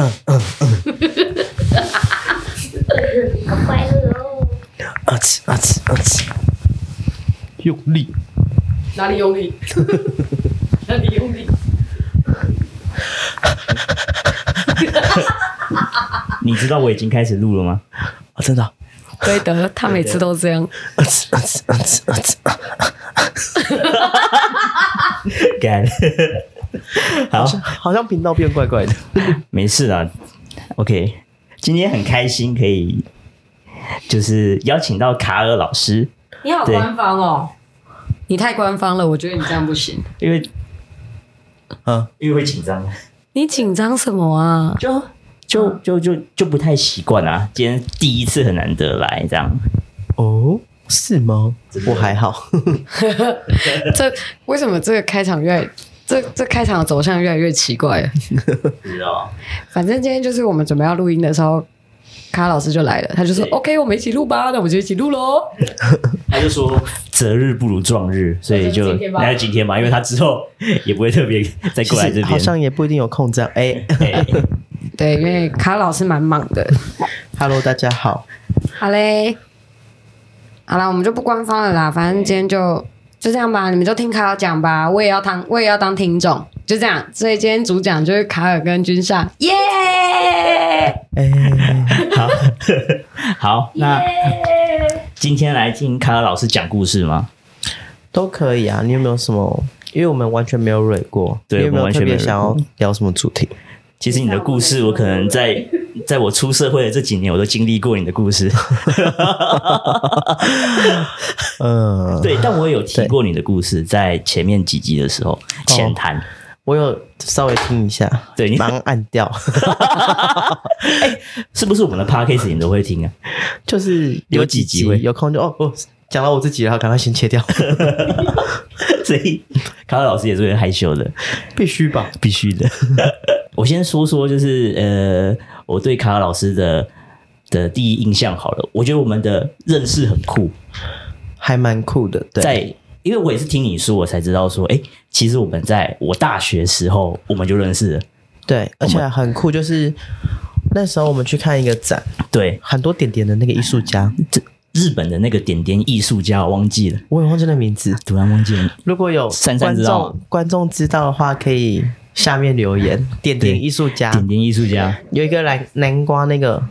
嗯嗯嗯，好快乐哦！啊呲啊呲啊呲，用力，哪里用力？哪里用力？你知道我已经开始录了吗？啊，真的啊，对的，他每次都这样。啊呲啊呲啊呲啊呲啊，干，好，好像频道变怪怪的。没事啦。OK，今天很开心可以，就是邀请到卡尔老师，你好官方哦，你太官方了，我觉得你这样不行。因为嗯，因为会紧张，你紧张什么啊？就就就就就不太习惯啊。今天第一次很难得来这样，哦，是吗我还好。这为什么这个开场越来这这开场的走向越来越奇怪了？不知道。反正今天就是我们准备要录音的时候，卡老师就来了，他就说对：“OK，我们一起录吧。”那我们就一起录喽。他就说择日不如撞日，所以就那就今天吧那就今天嘛，因为他之后也不会特别再其过来这边。实好像也不一定有空这样。哎哎对，因为卡老师蛮忙的。，Hello，大家好。好嘞，好啦，我们就不官方了啦，反正今天就就这样吧，你们就听卡尔讲吧，我也要当我也要当听众，就这样。所以今天主讲就是卡尔跟君夏，耶、哎，好 好，那今天来听卡尔老师讲故事吗？都可以啊。你有没有什么？因为我们完全没有蕊过，对有没有特我们完全没有别想要聊什么主题？其实你的故事，我可能在在我出社会的这几年，我都经历过你的故事。嗯，对，但我也有提过你的故事，在前面几集的时候浅谈。我有稍微听一下，对你马上按掉。是不是我们的 podcast 你都会听啊？就是有有几集几集会有空就哦哦，讲到我自己了，赶快先切掉。所以卡尔老师也是会害羞的，必须吧？必须的。我先说说，就是呃，我对卡尔老师的的第一印象好了，我觉得我们的认识很酷，还蛮酷的。对，在因为我也是听你说，我才知道说，哎，其实我们在我大学时候我们就认识了。对，而且很酷，就是那时候我们去看一个展，对，很多点点的那个艺术家，这日本的那个点点艺术家，我忘记了，我也忘记那名字。突然忘记了。如果有观知道众观众知道的话，可以下面留言。点点艺术家点点艺术家，有一个南南瓜那个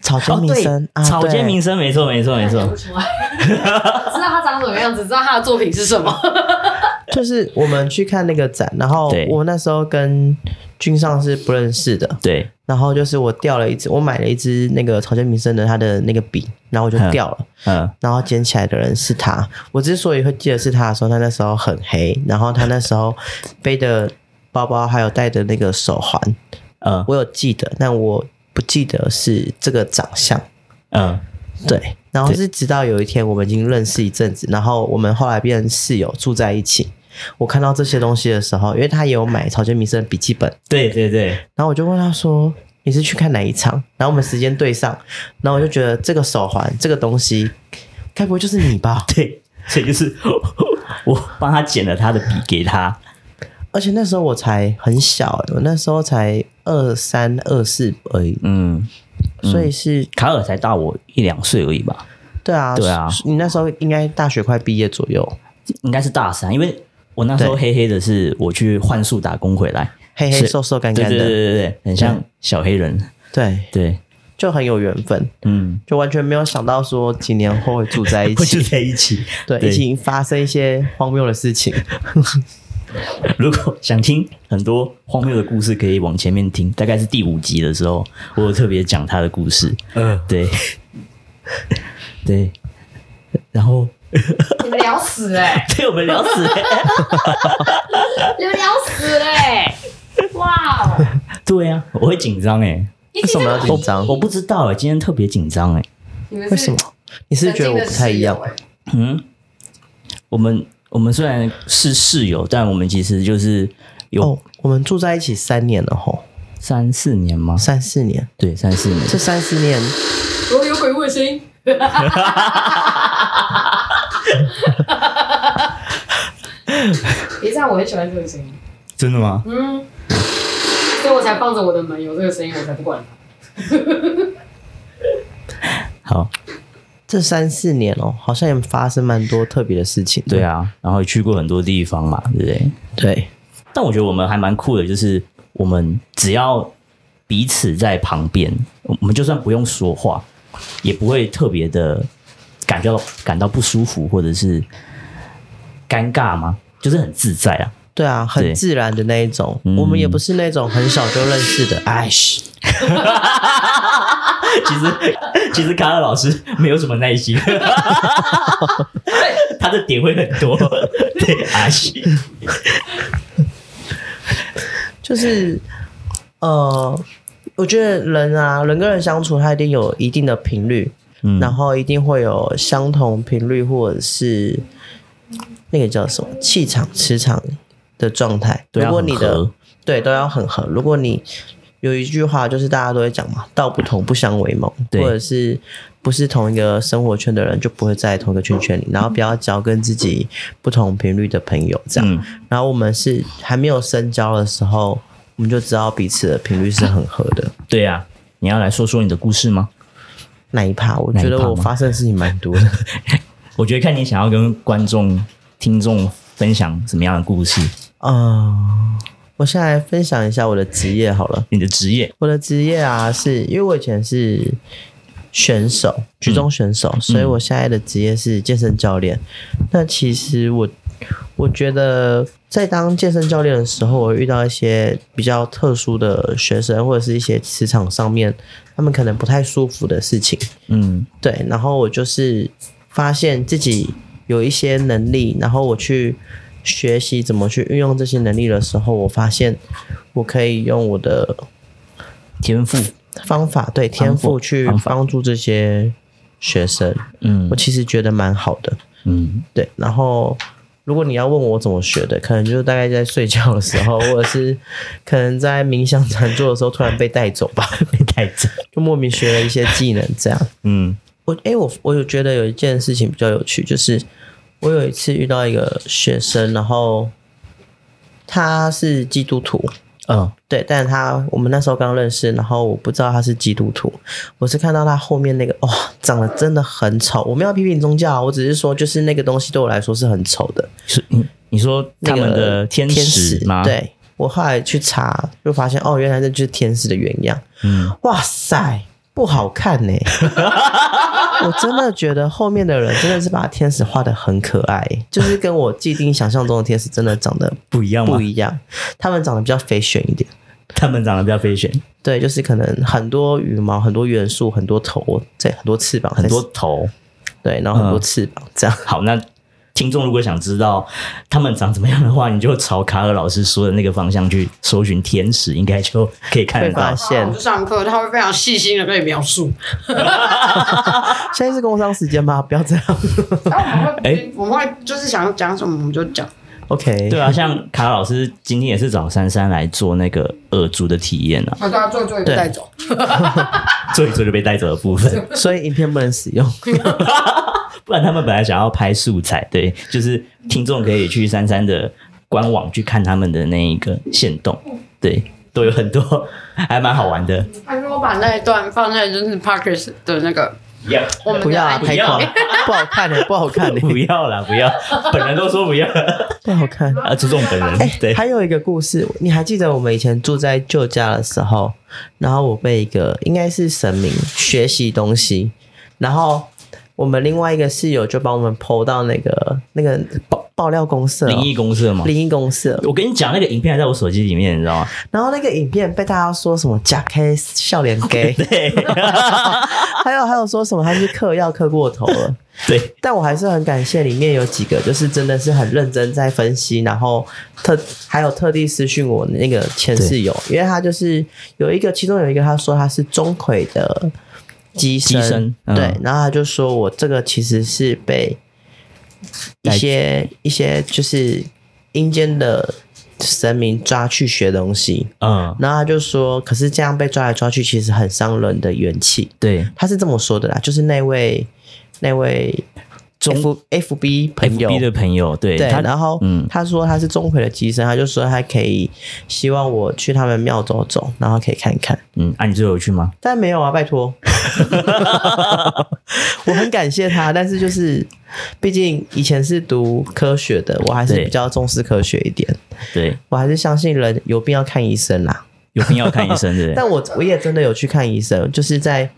草间弥生，啊草间对弥生，没错，没错，没错。出来，知道他长什么样子，知道他的作品是什么。就是我们去看那个展，然后对我那时候跟君上是不认识的，对，然后就是我掉了一支，我买了一支那个草间弥生的他的那个笔，然后我就掉了，嗯，然后捡起来的人是他。我之所以会记得是他的时候，他那时候很黑，然后他那时候背的包包还有戴的那个手环，嗯我有记得，但我不记得是这个长相。嗯，对，然后是直到有一天我们已经认识一阵子，然后我们后来变成室友住在一起。我看到这些东西的时候，因为他也有买草间弥生的笔记本，对对对，然后我就问他说：“你是去看哪一场？”然后我们时间对上，然后我就觉得这个手环这个东西，该不会就是你吧？对，所以就是我帮他剪了他的笔给他，而且那时候我才很小、欸，我那时候才二三二四而已，嗯，所以是卡尔才大我一两岁而已吧，对啊，对啊。你那时候应该大学快毕业左右，应该是大三，因为我那时候黑黑的是我去幻术打工回来，黑黑瘦瘦干对对对干的，对对，很像小黑人，对，对，就很有缘分。嗯，就完全没有想到说几年后会住在一 会住，在一起，对，对。一起发生一些荒谬的事情。如果想听很多荒谬的故事，可以往前面听，大概是第五集的时候，我有特别讲他的故事。嗯，对，对，然后你们聊死哎、被我们聊死、欸。你们聊死嘞、哇哦！对啊，我会紧张哎，为为什么要紧张？我不知道哎、今天特别紧张哎。你们为什么？你是不是觉得我不太一样？嗯，我们我们虽然是室友，但我们其实就是有哦，我们住在一起三年了吼，三四年吗？三四年。对，三四年。这三四年，我，有鬼卫星。别这样，我很喜欢这个声音。真的吗？嗯，所以我才放着我的门有这个声音，我才不管它。好，这三四年哦，好像也发生蛮多特别的事情。对啊，然后也去过很多地方嘛，对不对？对，但我觉得我们还蛮酷的，就是我们只要彼此在旁边，我们就算不用说话，也不会特别的感觉到感到不舒服或者是尴尬吗？就是很自在啊。对啊，很自然的那一种。我们也不是那种很小就认识的。哎，其实其实卡尔老师没有什么耐心，他的点会很多。对，阿西，就是呃，我觉得人啊，人跟人相处，他一定有一定的频率，嗯，然后一定会有相同频率，或者是那个叫什么气场、磁场。的状态，如果你的对都要很合。如果你有一句话，就是大家都会讲嘛，“道不同不相为谋”，或者是不是同一个生活圈的人，就不会在同一个圈圈里。然后不要交跟自己不同频率的朋友，这样。嗯、然后我们是还没有深交的时候，我们就知道彼此的频率是很合的。对呀、啊，你要来说说你的故事吗？哪一趴？我觉得我发生的事情蛮多的。我觉得看你想要跟观众、听众分享什么样的故事。啊、uh，我先来分享一下我的职业好了。你的职业？我的职业啊，是因为我以前是选手，举重选手，嗯、所以我现在的职业是健身教练。嗯、那其实我我觉得，在当健身教练的时候，我遇到一些比较特殊的学生，或者是一些磁场上面他们可能不太舒服的事情。嗯，对。然后我就是发现自己有一些能力，然后我去。学习怎么去运用这些能力的时候，我发现我可以用我的天赋方法，对天赋去帮助这些学生。嗯，我其实觉得蛮好的。嗯，对。然后，如果你要问我怎么学的，可能就是大概在睡觉的时候，或者是可能在冥想禅坐的时候，突然被带走吧，被带走，就莫名学了一些技能，这样。嗯，我哎，我我有觉得有一件事情比较有趣，就是。我有一次遇到一个学生，然后他是基督徒，嗯，对，但是他我们那时候刚认识，然后我不知道他是基督徒，我是看到他后面那个，哇、哦，长得真的很丑。我没有批评宗教，我只是说，就是那个东西对我来说是很丑的。是，你说他们的天使吗？那个、天使，对，我后来去查，就发现哦，原来这就是天使的原样。嗯，哇塞。不好看呢、欸，我真的觉得后面的人真的是把天使画的很可爱，就是跟我既定想象中的天使真的长得不一样，不一样。他们长得比较 fashion 一点，他们长得比较 fashion，对，就是可能很多羽毛、很多元素、很多头，对，很多翅膀，很多头，对，然后很多翅膀，嗯、这样。好，那。听众如果想知道他们长怎么样的话，你就朝卡尔老师说的那个方向去搜寻天使，应该就可以看得到。发现、啊、上课他会非常细心的跟你描述。现在是工商时间吗？不要这样。哎、欸，我们会就是想要讲什么我们就讲。OK，对啊，像卡尔老师今天也是找珊珊来做那个耳珠的体验啊。他说他做一做就被带走，做一做就被带走的部分，所以影片不能使用。不然他们本来想要拍素材，对，就是听众可以去珊珊的官网去看他们的那一个限动，对，都有很多，还蛮好玩的。他说我把那一段放在就是 Parkers 的那个，要我们不要啊，太狂，不好看的，不好看的，不要啦，不要，本人都说不要，不好看啊，注重本人。欸、对，还有一个故事，你还记得我们以前住在旧家的时候，然后我被一个应该是神明学习东西，然后。我们另外一个室友就帮我们 po 到那个那个爆爆料公社，灵异公社嘛，灵异公社。我跟你讲，那个影片还在我手机里面，你知道吗？然后那个影片被大家说什么假 K 笑脸 gay，对，还有还有说什么他是嗑药嗑过头了，对。但我还是很感谢里面有几个，就是真的是很认真在分析，然后特还有特地私讯我那个前室友，因为他就是有一个，其中有一个他说他是钟馗的。乩身，嗯，对，然后他就说我这个其实是被一些一些就是阴间的神明抓去学东西，嗯，然后他就说，可是这样被抓来抓去，其实很伤人的元气，对，他是这么说的啦，就是那位那位中 F F B 朋友 FB 的朋友，对对，他然后嗯他说他是钟馗的机身，他就说他可以希望我去他们庙走走，然后可以看一看。嗯，啊，你最后有去吗？但没有啊，拜托，我很感谢他，但是就是毕竟以前是读科学的，我还是比较重视科学一点，对，我还是相信人有病要看医生啦。有病要看医生，对不对？但我我也真的有去看医生，就是在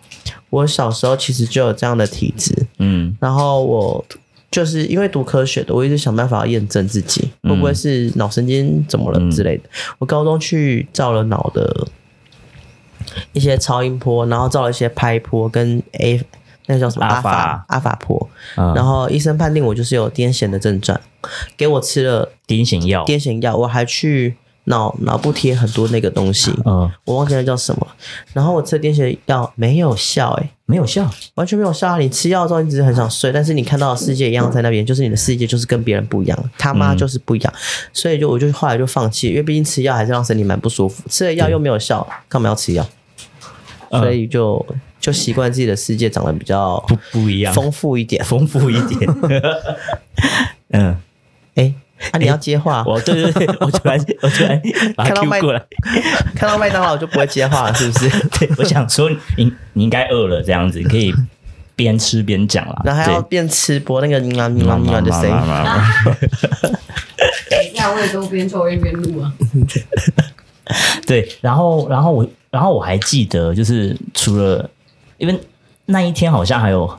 我小时候其实就有这样的体质，嗯。然后我就是因为读科学的，我一直想办法要验证自己会不会是脑神经怎么了之类的。我高中去照了脑的一些超音波，然后照了一些拍波跟 A 那个叫什么阿阿法法阿法波，嗯。然后医生判定我就是有癫痫的症状，给我吃了癫痫药，癫痫药，我还去脑脑部贴很多那个东西，嗯，我忘记那叫什么。然后我吃癫痫药没有效、欸，没有效，完全没有效啊！你吃药之后，你只是很想睡，但是你看到的世界一样在那边，就是你的世界就是跟别人不一样，他妈就是不一样，所以就我就后来就放弃，因为毕竟吃药还是让身体蛮不舒服，吃了药又没有效，干嘛要吃药？嗯所以就就习惯自己的世界长得比较不不一样，丰富一点。丰富一点，嗯。哎，啊，你要接话，我对对对，我突然我突然把他看到 Q 麦过来，看到麦当劳就不会接话了，是不是？对，我想说你你应该饿了这样子，你可以边吃边讲啦。然后还要对边吃播那个嗯啊嗯啊嗯啊的声音。等一下，我也都边抽烟边录啊。对，然后然后我然后我还记得，就是除了因为那一天好像还有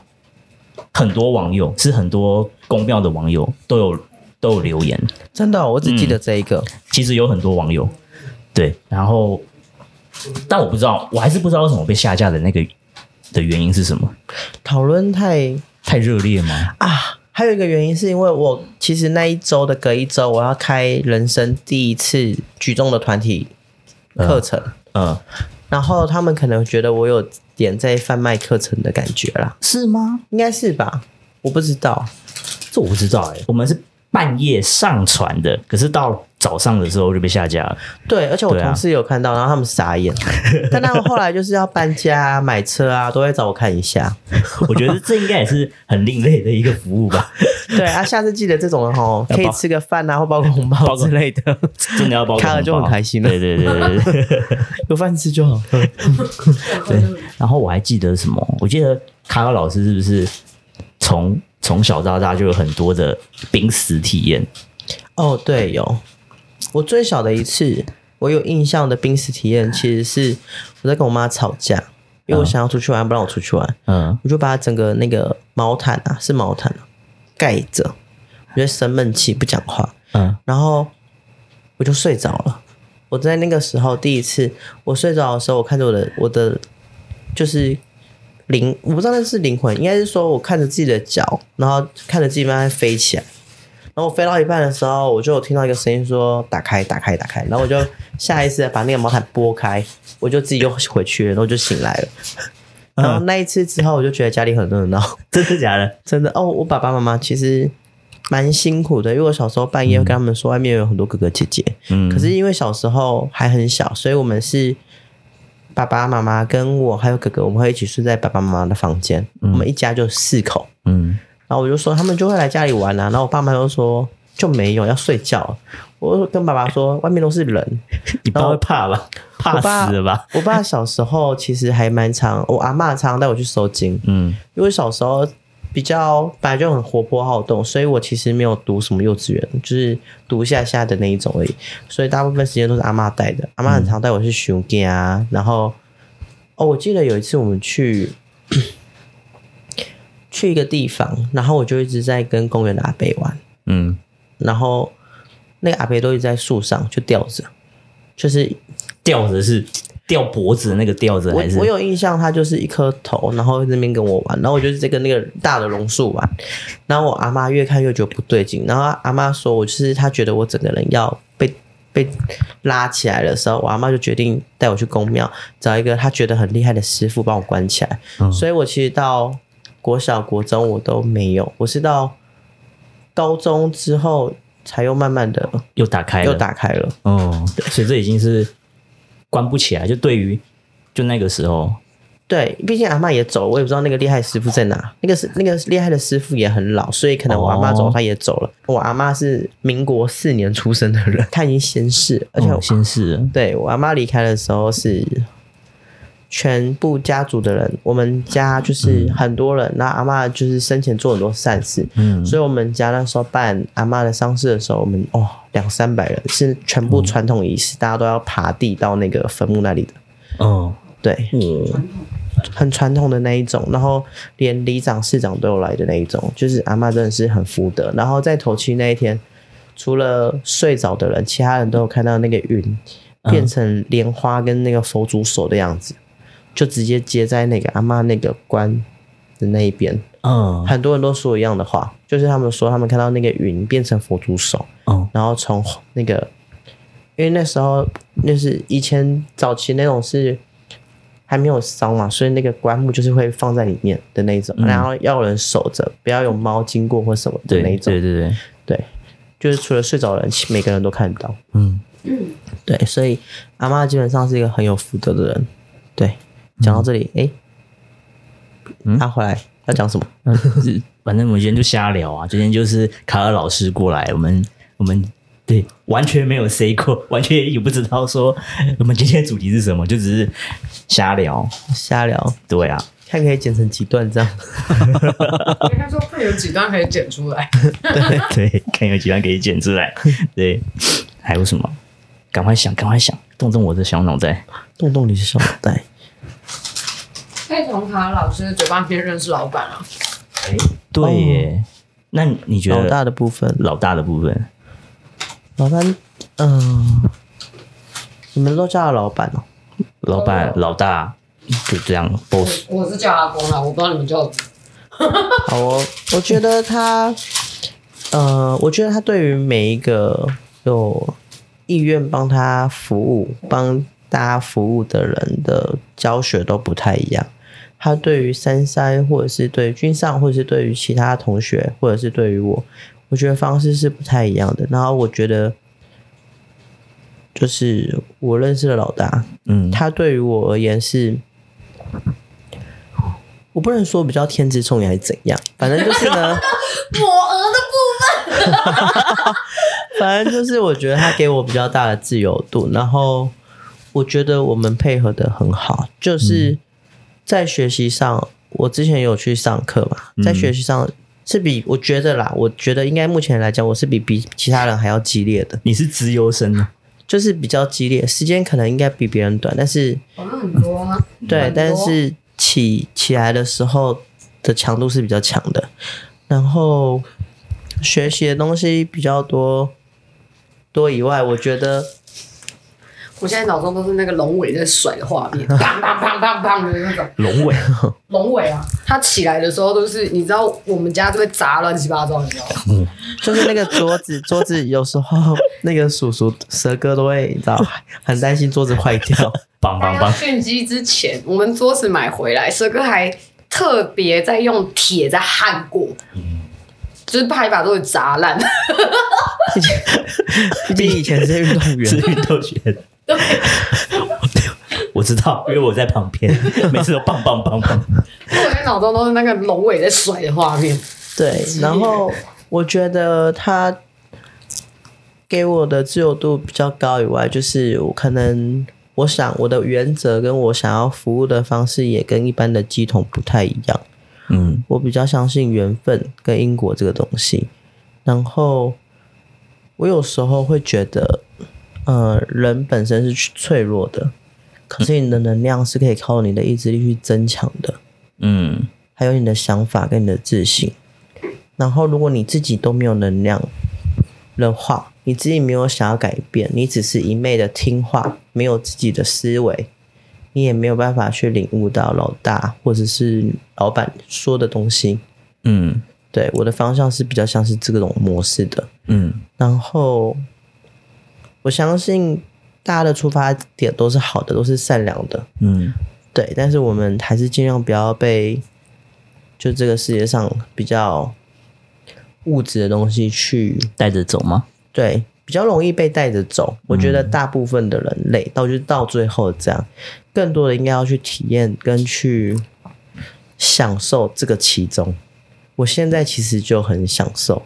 很多网友，是很多公庙的网友都有都有留言，真的哦，我只记得这一个。其实有很多网友对，然后但我不知道，我还是不知道为什么被下架的那个的原因是什么？讨论太太热烈吗？啊，还有一个原因是因为我其实那一周的隔一周，我要开人生第一次举重的团体课程，嗯，然后他们可能觉得我有点在贩卖课程的感觉啦，是吗？应该是吧？我不知道，这我不知道哎、我们是半夜上传的，可是到早上的时候就被下架了。对，而且我对啊同事有看到，然后他们傻眼，但他们后来就是要搬家、啊、买车啊，都会找我看一下。我觉得这应该也是很另类的一个服务吧，对啊，下次记得这种的吼，要包可以吃个饭啊，或包个红包之类的，真的要包个红包看了就很开心了对对对对对。有饭吃就好。对，然后我还记得什么？我记得卡卡老师是不是从从小到大就有很多的濒死体验？哦，对，有。我最小的一次，我有印象的濒死体验，其实是我在跟我妈吵架，因为我想要出去玩，不让我出去玩，嗯我就把整个那个毛毯啊，是毛毯啊，盖着，我就生闷气不讲话，嗯然后我就睡着了。我在那个时候第一次，我睡着的时候，我看着我的我的就是灵，我不知道那是灵魂，应该是说我看着自己的脚，然后看着自己慢慢飞起来。然后我飞到一半的时候，我就有听到一个声音说：“打开，打开，打开。”然后我就下意识的把那个毛毯拨开，我就自己又回去了，然后就醒来了。然后那一次之后，我就觉得家里很热闹，真的假的？真的哦。我爸爸妈妈其实蛮辛苦的，因为我小时候半夜会跟他们说外面有很多哥哥姐姐，嗯，可是因为小时候还很小，所以我们是爸爸妈妈跟我还有哥哥，我们会一起睡在爸爸妈妈的房间，我们一家就四口。嗯然后我就说他们就会来家里玩啊，然后我爸妈就说就没有要睡觉。我就跟爸爸说外面都是人，你爸会怕吧？怕死了吧？我爸小时候其实还蛮常，我阿妈常常带我去收金，嗯因为小时候比较本来就很活泼好动，所以我其实没有读什么幼稚园，就是读一下下的那一种而已，所以大部分时间都是阿妈带的。阿妈很常带我去熊店啊，然后哦，我记得有一次我们去 去一个地方，然后我就一直在跟公园的阿伯玩，嗯，然后那个阿伯都一直在树上就吊着，就是吊着是吊脖子的那个吊着我还是？我有印象，他就是一颗头，然后在那边跟我玩，然后我就是在跟那个大的榕树玩，然后我阿妈越看越觉得不对劲，然后阿妈说我就是她觉得我整个人要被被拉起来的时候，我阿妈就决定带我去宫庙找一个她觉得很厉害的师傅帮我关起来，嗯所以我其实到国小国中我都没有，我是到高中之后才又慢慢的又打开了，又打开了。哦，所以这已经是关不起来。就对于就那个时候，对，毕竟阿妈也走，我也不知道那个厉害师傅在哪。那个是那个厉害的师傅也很老，所以可能我阿妈走，他也走了。哦、我阿妈是民国四年出生的人，他已经仙逝，而且、哦、仙逝了。对，我阿妈离开的时候是全部家族的人，我们家就是很多人。那、嗯、阿嬷就是生前做很多善事，嗯，所以我们家那时候办阿嬷的丧事的时候，我们哦两三百人，是全部传统仪式，嗯、大家都要爬地到那个坟墓那里的。哦，对，嗯。很传统的那一种，然后连里长、市长都有来的那一种，就是阿嬷真的是很福德。然后在头七那一天，除了睡着的人，其他人都有看到那个云变成莲花跟那个佛祖手的样子，就直接接在那个阿妈那个棺的那一边。嗯，很多人都说一样的话，就是他们说他们看到那个云变成佛祖手，嗯，然后从那个，因为那时候那是以前早期那种是。还没有烧嘛，所以那个棺木就是会放在里面的那种，嗯、然后要有人守着，不要有猫经过或什么的那种。对对对对，对，就是除了睡着的人，每个人都看得到。嗯嗯，对，所以阿妈基本上是一个很有福德的人。对，讲到这里，哎、嗯，他、欸嗯啊、回来要讲什么？嗯、反正我们今天就瞎聊啊，今天就是卡尔老师过来，我们我们。对，完全没有 say 过，完全也不知道说我们今天的主题是什么，就只是瞎聊，瞎聊。对啊，看可以剪成几段这样。他说会有几段可以剪出来。对对，看有几段可以剪出来。对，还有什么？赶快想，赶快想，动动我的小脑袋，动动你的小脑袋。可以从卡老师的嘴巴里面认识老板啊。哎，对耶。哦、那你觉得老大的部分？老大的部分。老板，嗯、呃，你们都叫他老板哦。老板、老大，就这样。boss，我是叫阿公啦，我不知道你们叫。好哦，我觉得他，呃，我觉得他对于每一个有意愿帮他服务、帮大家服务的人的教学都不太一样。他对于珊珊，或者是对于君上，或者是对于其他同学，或者是对于我。我觉得方式是不太一样的，然后我觉得，就是我认识的老大，嗯，他对于我而言是，我不能说比较天资聪颖还是怎样，反正就是呢，抹额的部分，反正就是我觉得他给我比较大的自由度，然后我觉得我们配合的很好，就是在学习上，我之前有去上课嘛，在学习上。是比我觉得啦，我觉得应该目前来讲，我是比比其他人还要激烈的。你是资优生呢？就是比较激烈，时间可能应该比别人短，但是很多吗？对，但是起起来的时候的强度是比较强的，然后学习的东西比较多多以外，我觉得。我现在脑中都是那个龙尾在甩的画面，砰砰砰砰砰的那种。龙尾，龙尾啊！它起来的时候都是，你知道我们家就会砸乱七八糟，你知道吗？嗯，就是那个桌子，桌子有时候 那个叔叔蛇哥都会，你知道，很担心桌子坏掉。砰砰砰！炫机之前，我们桌子买回来，蛇哥还特别在用铁在焊过，嗯，就是怕一把都会砸烂。毕竟以前是运动员，是运动员。对，我知道，因为我在旁边，每次都棒棒棒棒。我在脑中都是那个龙尾在甩的画面。对，然后我觉得他给我的自由度比较高以外，就是我可能我想我的原则跟我想要服务的方式也跟一般的乩童不太一样。嗯，我比较相信缘分跟因果这个东西。然后我有时候会觉得。呃，人本身是脆弱的，可是你的能量是可以靠你的意志力去增强的。嗯，还有你的想法跟你的自信。然后，如果你自己都没有能量的话，你自己没有想要改变，你只是一昧的听话，没有自己的思维，你也没有办法去领悟到老大或者是老板说的东西。嗯，对，我的方向是比较像是这种模式的。嗯，然后。我相信大家的出发点都是好的，都是善良的，嗯，对。但是我们还是尽量不要被就这个世界上比较物质的东西去带着走吗？对，比较容易被带着走。我觉得大部分的人类到就是到最后这样，更多的应该要去体验跟去享受这个其中。我现在其实就很享受。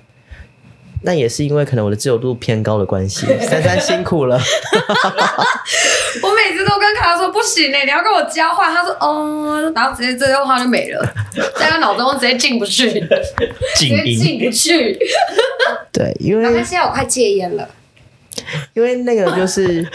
那也是因为可能我的自由度偏高的关系，珊珊辛苦了。我每次都跟卡说不行呢、欸，你要跟我交换。他说哦，然后直接这句话就没了，在他脑中直接进不去，直接进不去。对，因为他现在我快戒烟了，因为那个就是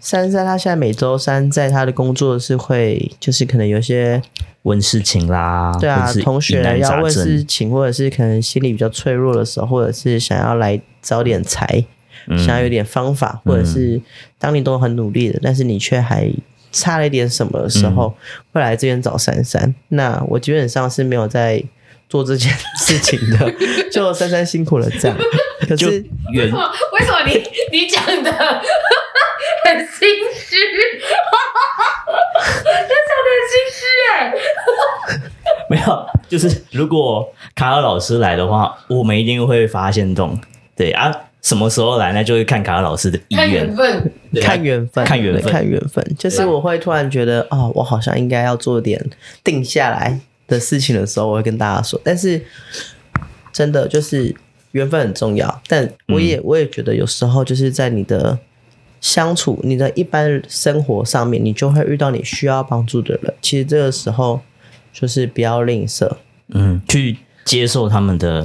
珊珊，她现在每周三在她的工作是会，就是可能有些。问事情啦，对啊，同学要问事情，或者是可能心理比较脆弱的时候，或者是想要来找点财，嗯、想要有点方法，或者是当你都很努力的，但是你却还差了一点什么的时候，嗯、会来这边找珊珊。那我基本上是没有在做这件事情的，就珊珊辛苦了这样。可是为什么？为什么你你讲的很心虚哎？没有，就是如果卡尔老师来的话，我们一定会发现动。对啊，什么时候来呢？就会看卡尔老师的意愿，看缘分，看缘分，看缘分，看缘分。就是我会突然觉得，哦，我好像应该要做点定下来的事情的时候，我会跟大家说。但是真的就是缘分很重要，但我也、嗯、我也觉得有时候就是在你的。相处，你的一般生活上面，你就会遇到你需要帮助的人。其实这个时候就是不要吝啬，嗯，去接受他们的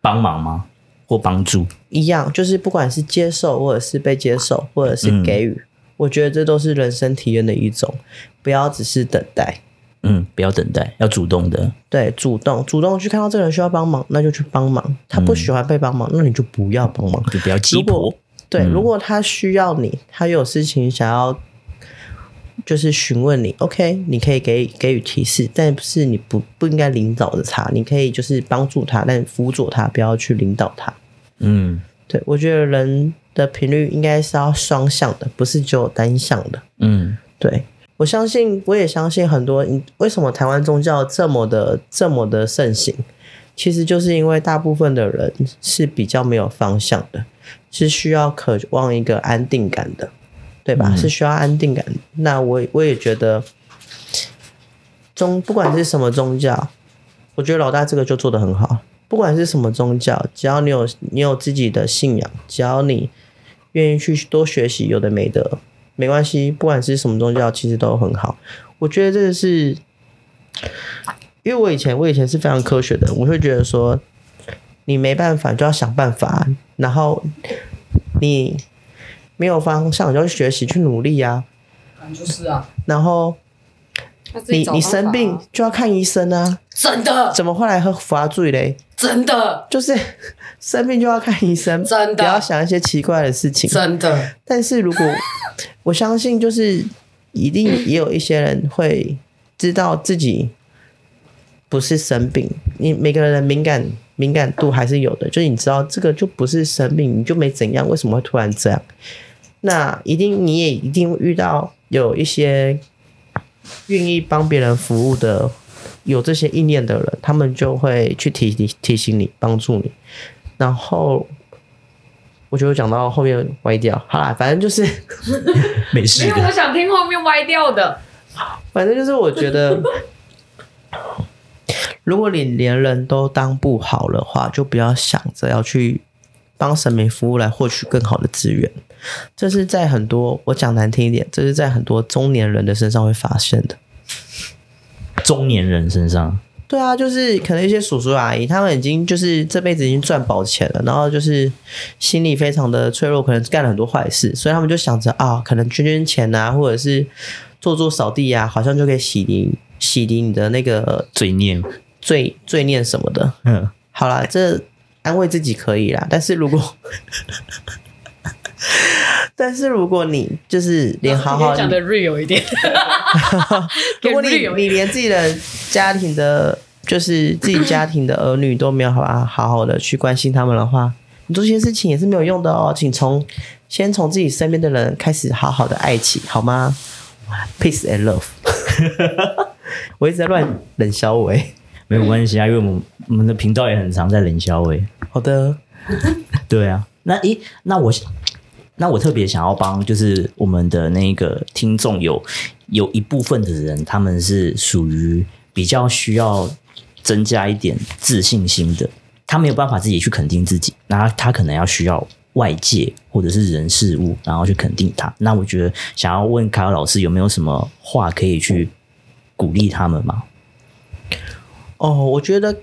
帮忙吗？或帮助一样，就是不管是接受，或者是被接受，或者是给予，嗯、我觉得这都是人生体验的一种。不要只是等待，嗯，不要等待，要主动的，对，主动，主动去看到这个人需要帮忙，那就去帮忙。他不喜欢被帮忙，嗯、那你就不要帮忙，就不要急迫。对，如果他需要你，他有事情想要，就是询问你，OK，你可以给给予提示，但是你不不应该领导着他，你可以就是帮助他，但辅佐他，不要去领导他。嗯，对，我觉得人的频率应该是要双向的，不是只有单向的。嗯，对，我相信，我也相信很多，为什么台湾宗教这么的这么的盛行，其实就是因为大部分的人是比较没有方向的。是需要渴望一个安定感的，对吧？嗯、是需要安定感。那我我也觉得宗不管是什么宗教，我觉得老大这个就做得很好。不管是什么宗教，只要你有你有自己的信仰，只要你愿意去多学习，有的没的没关系。不管是什么宗教，其实都很好。我觉得这个是，因为我以前我以前是非常科学的，我会觉得说。你没办法，就要想办法。然后你没有方向，就要去学习，去努力呀。就是啊。然后你你生病就要看医生啊。真的？怎么会来喝福阿醉嘞？真的。就是 生病就要看医生，真的。不要想一些奇怪的事情，真的。但是如果我相信，就是一定也有一些人会知道自己不是生病。你每个人的敏感。敏感度还是有的，就是你知道这个就不是生病，你就没怎样，为什么会突然这样？那一定你也一定遇到有一些愿意帮别人服务的，有这些意念的人，他们就会去提提提醒你，帮助你。然后我觉得讲到后面歪掉，好啦，反正就是没事。因 为我想听后面歪掉的，反正就是我觉得。如果你连人都当不好的话，就不要想着要去帮神明服务来获取更好的资源。这是在很多，我讲难听一点，这是在很多中年人的身上会发生的。中年人身上？对啊，就是可能一些叔叔阿姨，他们已经就是这辈子已经赚饱钱了，然后就是心里非常的脆弱，可能干了很多坏事，所以他们就想着啊，可能捐捐钱啊，或者是做做扫地啊，好像就可以洗涤洗涤你的那个罪孽。罪罪念什么的，嗯，好啦，这安慰自己可以啦。但是如果，但是如果你就是连好好讲的 real 一点，如果你你连自己的家庭的，就是自己家庭的儿女都没有好好好好的去关心他们的话，你做这些事情也是没有用的哦。请从先从自己身边的人开始好好的爱起，好吗？Peace and love。我一直在乱冷笑话。没有关系啊，因为我们我们的频道也很常在冷笑话。好的，对啊，那诶，那我那我特别想要帮，就是我们的那个听众有有一部分的人，他们是属于比较需要增加一点自信心的，他没有办法自己去肯定自己，那他，他可能要需要外界或者是人事物，然后去肯定他。那我觉得想要问卡尔老师有没有什么话可以去鼓励他们吗？哦，我觉得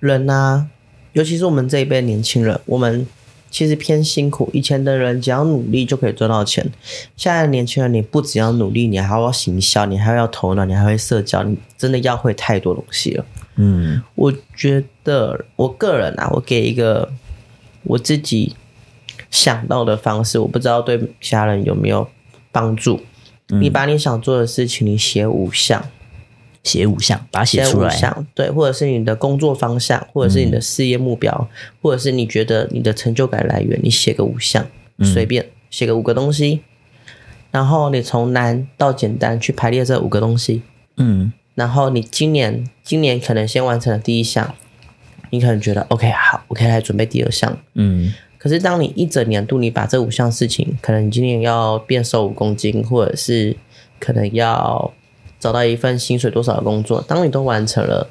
人啊，尤其是我们这一辈年轻人，我们其实偏辛苦。以前的人只要努力就可以赚到钱，现在的年轻人你不只要努力，你还要行销，你还要头脑，你还会社交，你真的要会太多东西了。嗯，我觉得我个人啊，我给一个我自己想到的方式，我不知道对其他人有没有帮助。嗯，你把你想做的事情，你写五项。写五项，把它写出来。对，或者是你的工作方向，或者是你的事业目标，嗯、或者是你觉得你的成就感来源，你写个五项，随便写个五个东西，然后你从难到简单去排列这五个东西，嗯，然后你今年今年可能先完成了第一项，你可能觉得 OK 好，我可以来准备第二项，嗯，可是当你一整年度你把这五项事情，可能你今年要变瘦五公斤，或者是可能要。找到一份薪水多少的工作，当你都完成了，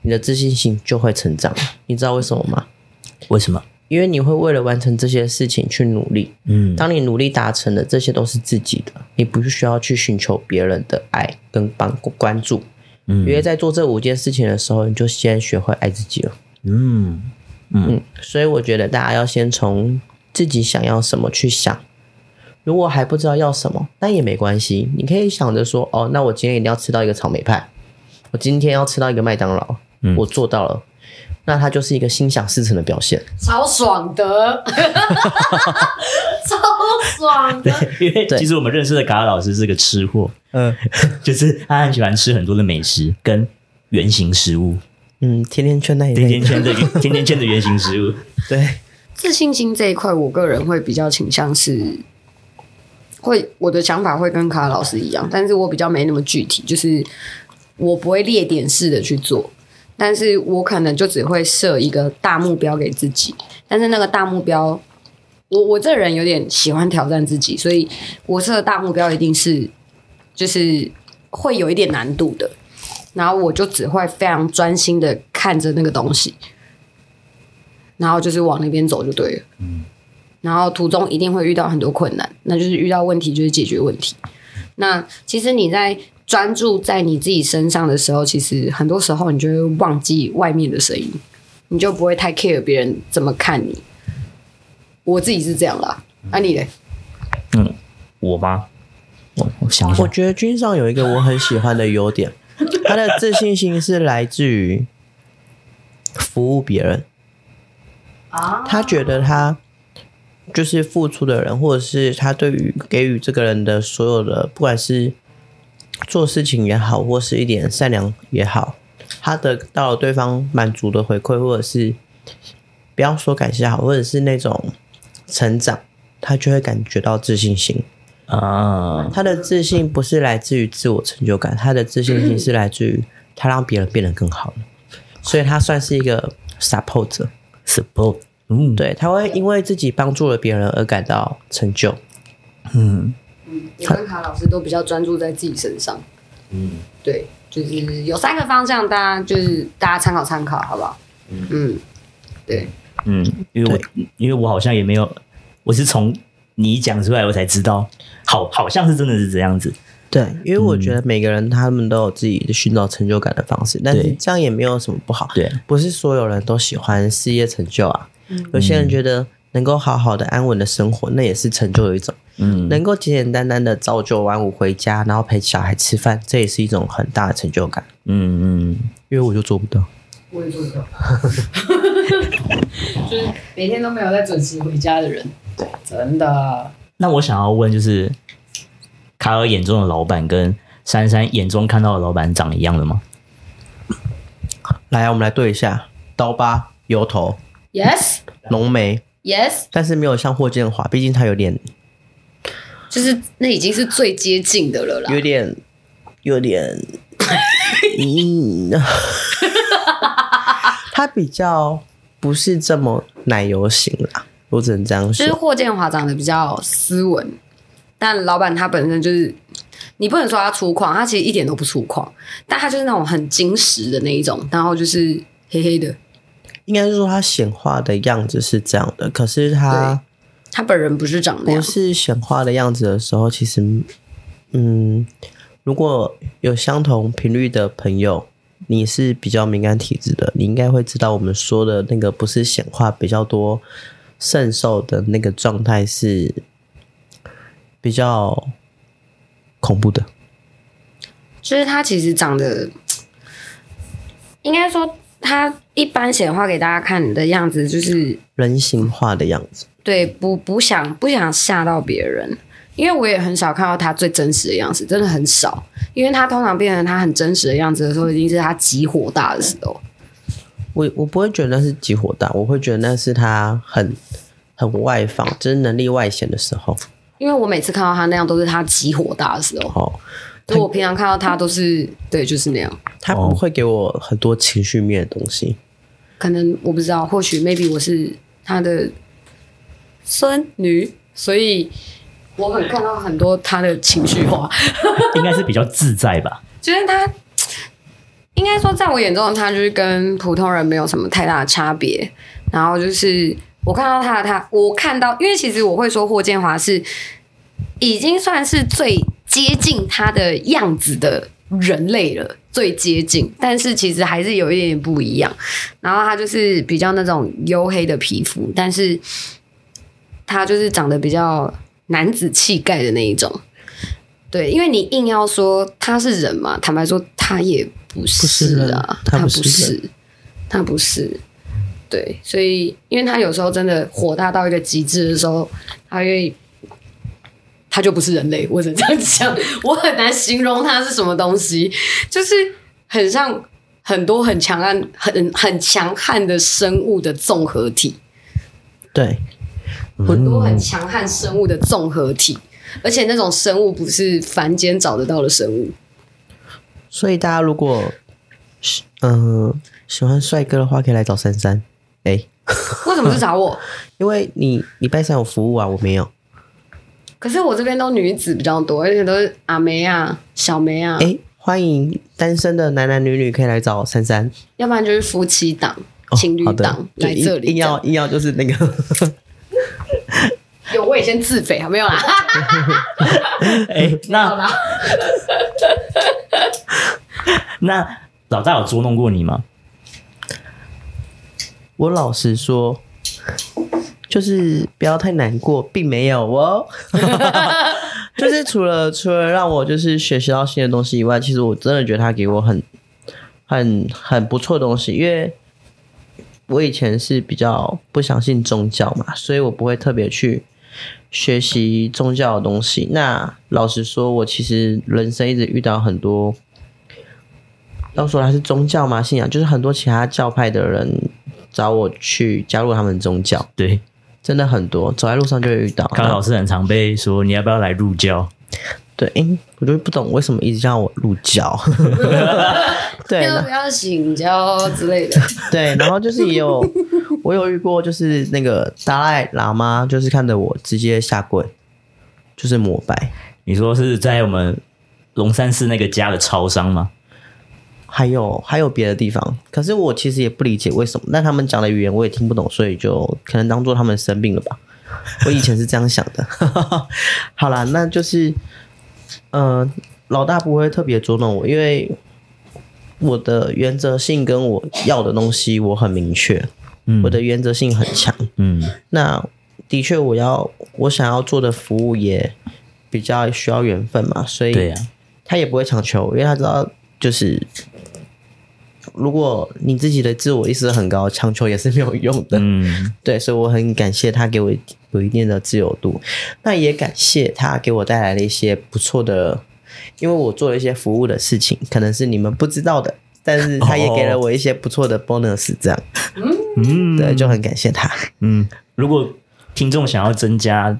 你的自信心就会成长。你知道为什么吗？为什么？因为你会为了完成这些事情去努力。嗯，当你努力达成的，这些都是自己的，你不需要去寻求别人的爱跟帮关注。嗯，因为在做这五件事情的时候，你就先学会爱自己了。嗯嗯，嗯，所以我觉得大家要先从自己想要什么去想。如果还不知道要什么，那也没关系。你可以想着说：“哦，那我今天一定要吃到一个草莓派，我今天要吃到一个麦当劳。嗯，我做到了，那它就是一个心想事成的表现，超爽的，超爽的。因为其实我们认识的卡尔老师是个吃货，嗯，就是他很喜欢吃很多的美食跟原型食物，嗯，甜甜圈那一类，甜甜圈的甜甜圈的原型食物。对，自信心这一块，我个人会比较倾向是。会，我的想法会跟卡老师一样，但是我比较没那么具体，就是我不会列点式的去做，但是我可能就只会设一个大目标给自己，但是那个大目标，我我这人有点喜欢挑战自己，所以我设的大目标一定是就是会有一点难度的，然后我就只会非常专心的看着那个东西，然后就是往那边走就对了，嗯。然后途中一定会遇到很多困难，那就是遇到问题就是解决问题。那其实你在专注在你自己身上的时候，其实很多时候你就会忘记外面的声音，你就不会太 care 别人怎么看你。我自己是这样啦，那、啊、你嘞？嗯，我吗？我我想想，我觉得君上有一个我很喜欢的优点，他的自信心是来自于服务别人啊，他觉得他。就是付出的人，或者是他对于给予这个人的所有的，不管是做事情也好，或是一点善良也好，他得到了对方满足的回馈，或者是不要说感谢好，或者是那种成长，他就会感觉到自信心啊。他的自信不是来自于自我成就感，他的自信心是来自于他让别人变得更好，所以他算是一个 support 者，support。嗯，对，他会因为自己帮助了别人而感到成就。嗯，嗯，我跟卡老师都比较专注在自己身上。嗯，对，就是有三个方向，大家就是大家参考参考，好不好？嗯，嗯对，嗯，因为我因为我好像也没有，我是从你讲出来我才知道，好，好像是真的是这样子。对，因为我觉得每个人他们都有自己的寻找成就感的方式，但是这样也没有什么不好。对，不是所有人都喜欢事业成就啊。有些人觉得能够好好的安稳的生活，那也是成就的一种。嗯，能够简简单单的朝九晚五回家，然后陪小孩吃饭，这也是一种很大的成就感。嗯嗯，因为我就做不到，我也做不到，就是每天都没有在准时回家的人。对，真的。那我想要问，就是卡尔眼中的老板跟珊珊眼中看到的老板长一样的吗？来啊，我们来对一下，刀疤油头。Yes，浓眉，Yes，但是没有像霍建华，毕竟他有点，就是那已经是最接近的了啦，有点，有点，嗯，他比较不是这么奶油型啦，我只能这样说。其实霍建华长得比较斯文，但老板他本身就是，你不能说他粗犷，他其实一点都不粗犷，但他就是那种很精实的那一种，然后就是黑黑的。应该是说他显化的样子是这样的，可是他他本人不是长那样，不是显化的样子的时候，其实，嗯，如果有相同频率的朋友，你是比较敏感体质的，你应该会知道我们说的那个不是显化比较多。圣兽的那个状态是比较恐怖的，就是他其实长得，应该说他一般显化给大家看的样子就是人形化的样子。对，不不想不想吓到别人，因为我也很少看到他最真实的样子，真的很少。因为他通常变成他很真实的样子的时候，已经是他极火大的时候。我我不会觉得那是极火大，我会觉得那是他很很外放，就是能力外显的时候。因为我每次看到他那样，都是他极火大的时候。哦，就我平常看到他都是对，就是那样。他不会给我很多情绪面的东西。可能我不知道，或许 maybe 我是他的孙女，所以我很看到很多他的情绪化。应该是比较自在吧？就是他。应该说，在我眼中，他就是跟普通人没有什么太大的差别。然后就是我看到他的他，我看到，因为其实我会说霍建华是已经算是最接近他的样子的人类了，最接近。但是其实还是有一点点不一样。然后他就是比较那种黝黑的皮肤，但是他就是长得比较男子气概的那一种。对，因为你硬要说他是人嘛，坦白说他也。不是啊，他不是，他不是，他不是，对，所以，因为他有时候真的火大到一个极致的时候，他会，他就不是人类，我只能这样讲，我很难形容它是什么东西，就是很像很多很强悍、很很强悍的生物的综合体，对，很多很强悍生物的综合体，而且那种生物不是凡间找得到的生物。所以大家如果，嗯、呃，喜欢帅哥的话，可以来找珊珊。哎、欸，为什么是找我？因为你礼拜三有服务啊，我没有。可是我这边都女子比较多，而且都是阿梅啊、小梅啊。哎、欸，欢迎单身的男男女女可以来找珊珊。要不然就是夫妻档、情侣档、哦、来这里。硬要硬要就是那个。有我也先自肥，好没有啦？哎、欸，那。那老大有捉弄过你吗？我老实说，就是不要太难过，并没有哦。就是除了除了让我就是学习到新的东西以外，其实我真的觉得他给我很很很不错的东西，因为我以前是比较不相信宗教嘛，所以我不会特别去学习宗教的东西。那老实说，我其实人生一直遇到很多。要说他是宗教吗？信仰就是很多其他教派的人找我去加入他们宗教。对，真的很多，走在路上就会遇到。康老师很常被说，你要不要来入教？对，哎、欸，我就不懂为什么一直叫我入教。对，要不要醒教之类的？对，然后就是也有我有遇过，就是那个达赖喇嘛，就是看着我直接下跪，就是膜拜。你说是在我们龙山寺那个家的超商吗？还有还有别的地方，可是我其实也不理解为什么，但他们讲的语言我也听不懂，所以就可能当做他们生病了吧。我以前是这样想的。好啦，那就是，呃，老大不会特别捉弄我，因为我的原则性跟我要的东西我很明确，嗯，我的原则性很强，嗯，那的确我要我想要做的服务也比较需要缘分嘛，所以他也不会强求，因为他知道就是。如果你自己的自我意识很高，强求也是没有用的。嗯，对，所以我很感谢他给我有一定的自由度，那也感谢他给我带来了一些不错的，因为我做了一些服务的事情，可能是你们不知道的，但是他也给了我一些不错的 bonus，这样。嗯，对，就很感谢他。嗯，如果听众想要增加。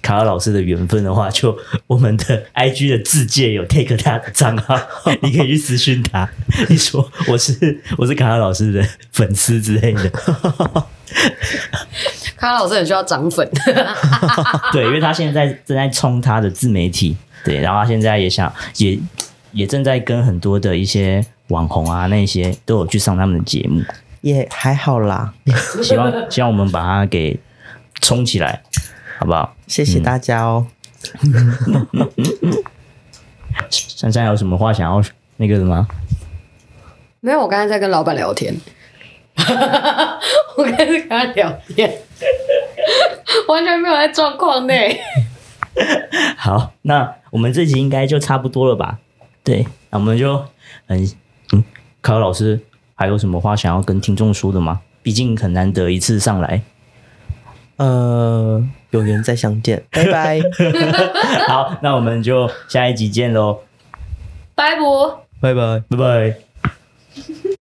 卡尔老师的缘分的话，就我们的 IG 的自介有 take 他的账号，你可以去私讯他，你说我是我是卡尔老师的粉丝之类的。卡老师很需要涨粉。对，因为他现在正在冲他的自媒体，对，然后他现在也想也也正在跟很多的一些网红啊那些都有去上他们的节目，也还好啦。希望希望我们把他给冲起来，好不好？谢谢大家哦。珊珊有什么话想要那个的吗？没有，我刚才在跟老板聊天。我刚才跟他聊天，完全没有在状况内。好，那我们这集应该就差不多了吧？对，那我们就很嗯，卡尔老师还有什么话想要跟听众说的吗？毕竟很难得一次上来。呃，有缘再相见，拜拜。好，那我们就下一集见喽。拜拜，拜拜，拜拜。